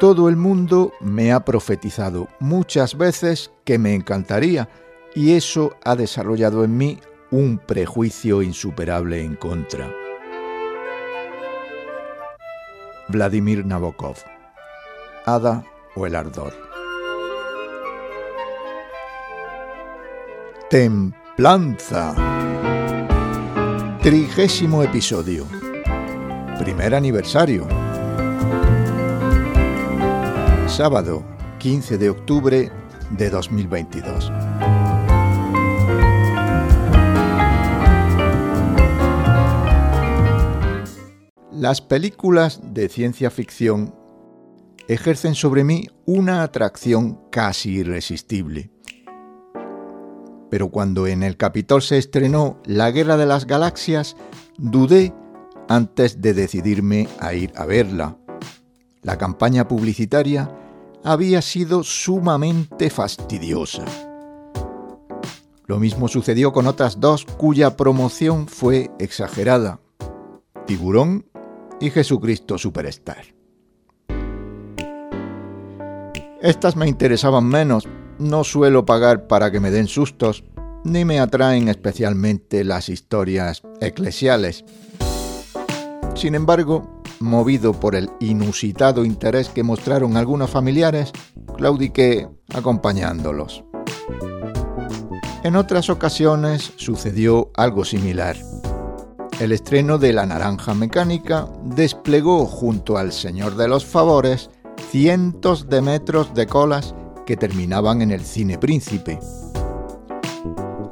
Todo el mundo me ha profetizado muchas veces que me encantaría y eso ha desarrollado en mí un prejuicio insuperable en contra. Vladimir Nabokov Hada o el ardor. Templanza. Trigésimo episodio. Primer aniversario. Sábado, 15 de octubre de 2022. Las películas de ciencia ficción ejercen sobre mí una atracción casi irresistible. Pero cuando en el Capitol se estrenó La Guerra de las Galaxias, dudé antes de decidirme a ir a verla. La campaña publicitaria había sido sumamente fastidiosa. Lo mismo sucedió con otras dos cuya promoción fue exagerada. Tiburón y Jesucristo Superstar. Estas me interesaban menos, no suelo pagar para que me den sustos, ni me atraen especialmente las historias eclesiales. Sin embargo, movido por el inusitado interés que mostraron algunos familiares, claudiqué acompañándolos. En otras ocasiones sucedió algo similar. El estreno de La Naranja Mecánica desplegó junto al Señor de los Favores cientos de metros de colas que terminaban en el Cine Príncipe.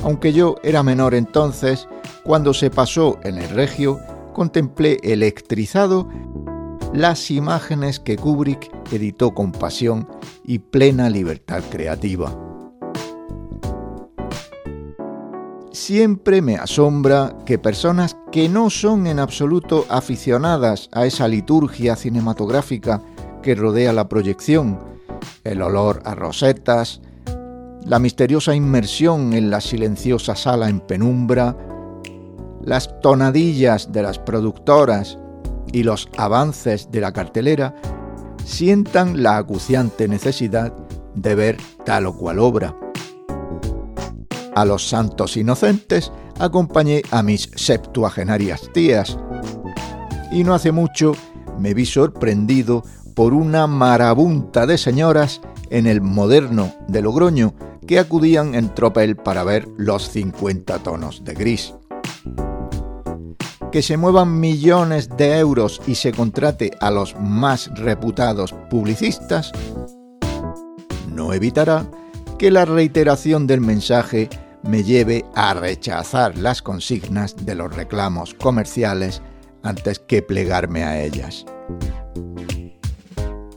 Aunque yo era menor entonces, cuando se pasó en el Regio, contemplé electrizado las imágenes que Kubrick editó con pasión y plena libertad creativa. Siempre me asombra que personas que no son en absoluto aficionadas a esa liturgia cinematográfica que rodea la proyección, el olor a rosetas, la misteriosa inmersión en la silenciosa sala en penumbra, las tonadillas de las productoras y los avances de la cartelera sientan la acuciante necesidad de ver tal o cual obra. A los santos inocentes acompañé a mis septuagenarias tías y no hace mucho me vi sorprendido por una marabunta de señoras en el moderno de Logroño que acudían en tropel para ver los 50 tonos de gris que se muevan millones de euros y se contrate a los más reputados publicistas, no evitará que la reiteración del mensaje me lleve a rechazar las consignas de los reclamos comerciales antes que plegarme a ellas.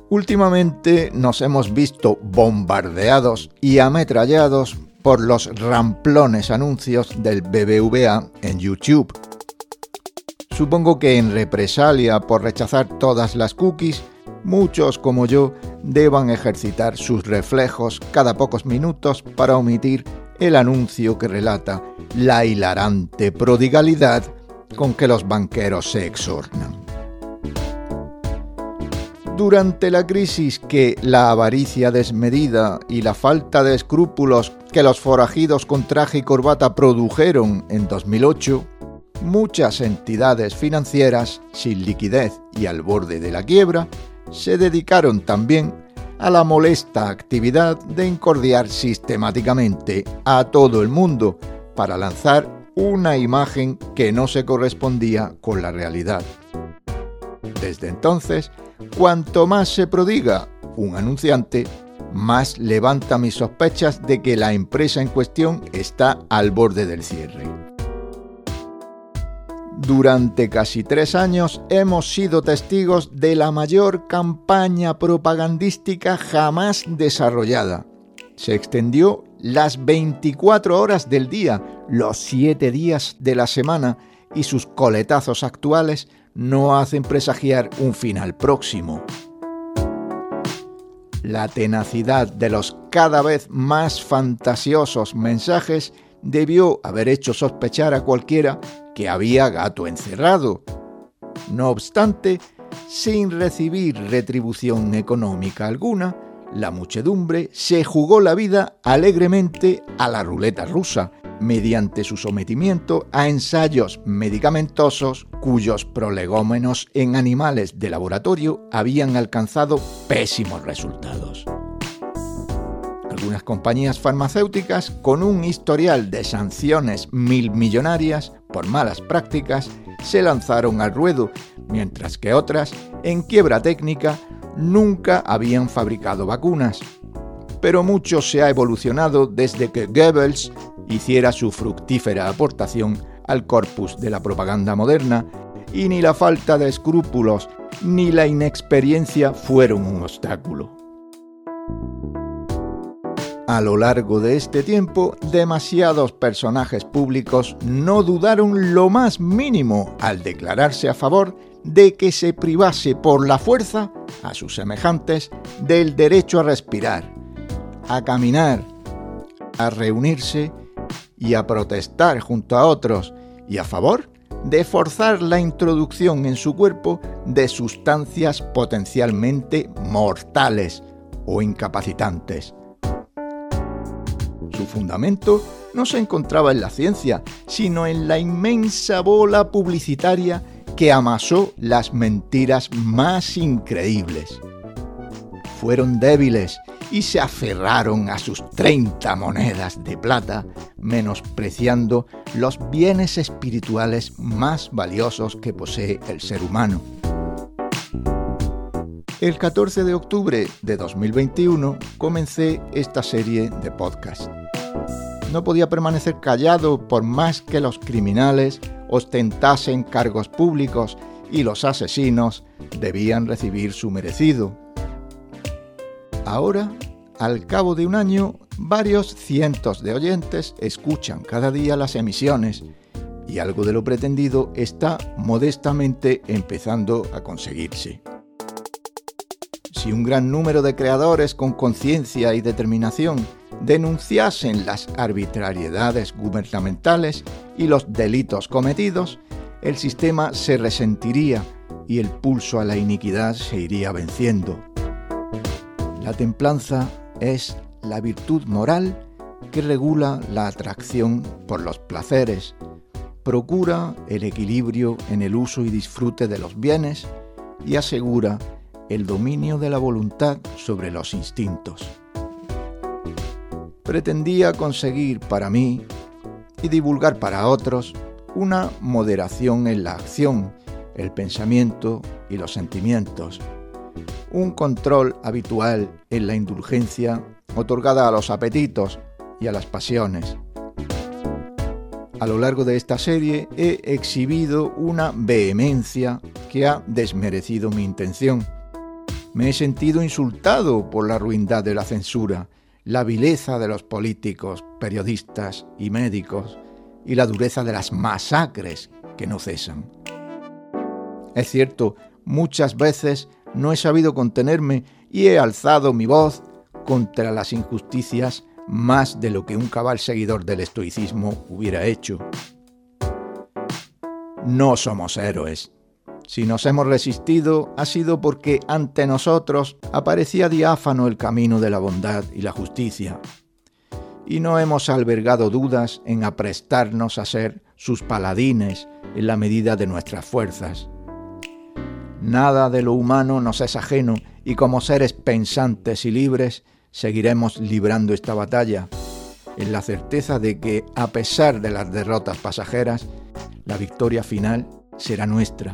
Últimamente nos hemos visto bombardeados y ametrallados por los ramplones anuncios del BBVA en YouTube Supongo que en represalia por rechazar todas las cookies, muchos como yo deban ejercitar sus reflejos cada pocos minutos para omitir el anuncio que relata la hilarante prodigalidad con que los banqueros se exornan. Durante la crisis que la avaricia desmedida y la falta de escrúpulos que los forajidos con traje y corbata produjeron en 2008, muchas entidades financieras sin liquidez y al borde de la quiebra se dedicaron también a la molesta actividad de encordiar sistemáticamente a todo el mundo para lanzar una imagen que no se correspondía con la realidad. Desde entonces, cuanto más se prodiga un anunciante, más levanta mis sospechas de que la empresa en cuestión está al borde del cierre. Durante casi tres años hemos sido testigos de la mayor campaña propagandística jamás desarrollada. Se extendió las 24 horas del día, los 7 días de la semana, y sus coletazos actuales no hacen presagiar un final próximo. La tenacidad de los cada vez más fantasiosos mensajes debió haber hecho sospechar a cualquiera que había gato encerrado. No obstante, sin recibir retribución económica alguna, la muchedumbre se jugó la vida alegremente a la ruleta rusa, mediante su sometimiento a ensayos medicamentosos cuyos prolegómenos en animales de laboratorio habían alcanzado pésimos resultados. Algunas compañías farmacéuticas con un historial de sanciones mil millonarias por malas prácticas se lanzaron al ruedo, mientras que otras, en quiebra técnica, nunca habían fabricado vacunas. Pero mucho se ha evolucionado desde que Goebbels hiciera su fructífera aportación al corpus de la propaganda moderna, y ni la falta de escrúpulos ni la inexperiencia fueron un obstáculo. A lo largo de este tiempo, demasiados personajes públicos no dudaron lo más mínimo al declararse a favor de que se privase por la fuerza a sus semejantes del derecho a respirar, a caminar, a reunirse y a protestar junto a otros y a favor de forzar la introducción en su cuerpo de sustancias potencialmente mortales o incapacitantes. Su fundamento no se encontraba en la ciencia, sino en la inmensa bola publicitaria que amasó las mentiras más increíbles. Fueron débiles y se aferraron a sus 30 monedas de plata, menospreciando los bienes espirituales más valiosos que posee el ser humano. El 14 de octubre de 2021 comencé esta serie de podcast. No podía permanecer callado por más que los criminales ostentasen cargos públicos y los asesinos debían recibir su merecido. Ahora, al cabo de un año, varios cientos de oyentes escuchan cada día las emisiones y algo de lo pretendido está modestamente empezando a conseguirse. Si un gran número de creadores con conciencia y determinación denunciasen las arbitrariedades gubernamentales y los delitos cometidos, el sistema se resentiría y el pulso a la iniquidad se iría venciendo. La templanza es la virtud moral que regula la atracción por los placeres, procura el equilibrio en el uso y disfrute de los bienes y asegura el dominio de la voluntad sobre los instintos. Pretendía conseguir para mí y divulgar para otros una moderación en la acción, el pensamiento y los sentimientos, un control habitual en la indulgencia otorgada a los apetitos y a las pasiones. A lo largo de esta serie he exhibido una vehemencia que ha desmerecido mi intención. Me he sentido insultado por la ruindad de la censura, la vileza de los políticos, periodistas y médicos, y la dureza de las masacres que no cesan. Es cierto, muchas veces no he sabido contenerme y he alzado mi voz contra las injusticias más de lo que un cabal seguidor del estoicismo hubiera hecho. No somos héroes. Si nos hemos resistido ha sido porque ante nosotros aparecía diáfano el camino de la bondad y la justicia. Y no hemos albergado dudas en aprestarnos a ser sus paladines en la medida de nuestras fuerzas. Nada de lo humano nos es ajeno y como seres pensantes y libres seguiremos librando esta batalla, en la certeza de que, a pesar de las derrotas pasajeras, la victoria final será nuestra,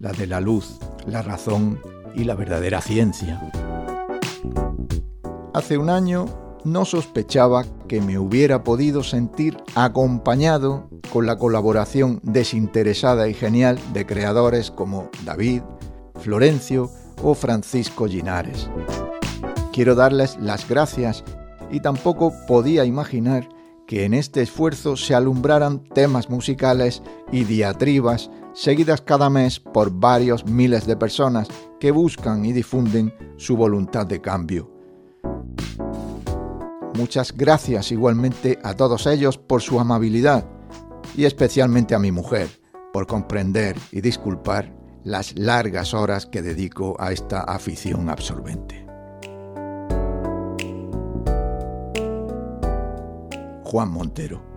la de la luz, la razón y la verdadera ciencia. Hace un año no sospechaba que me hubiera podido sentir acompañado con la colaboración desinteresada y genial de creadores como David, Florencio o Francisco Linares. Quiero darles las gracias y tampoco podía imaginar que en este esfuerzo se alumbraran temas musicales y diatribas seguidas cada mes por varios miles de personas que buscan y difunden su voluntad de cambio. Muchas gracias igualmente a todos ellos por su amabilidad y especialmente a mi mujer por comprender y disculpar las largas horas que dedico a esta afición absorbente. Juan Montero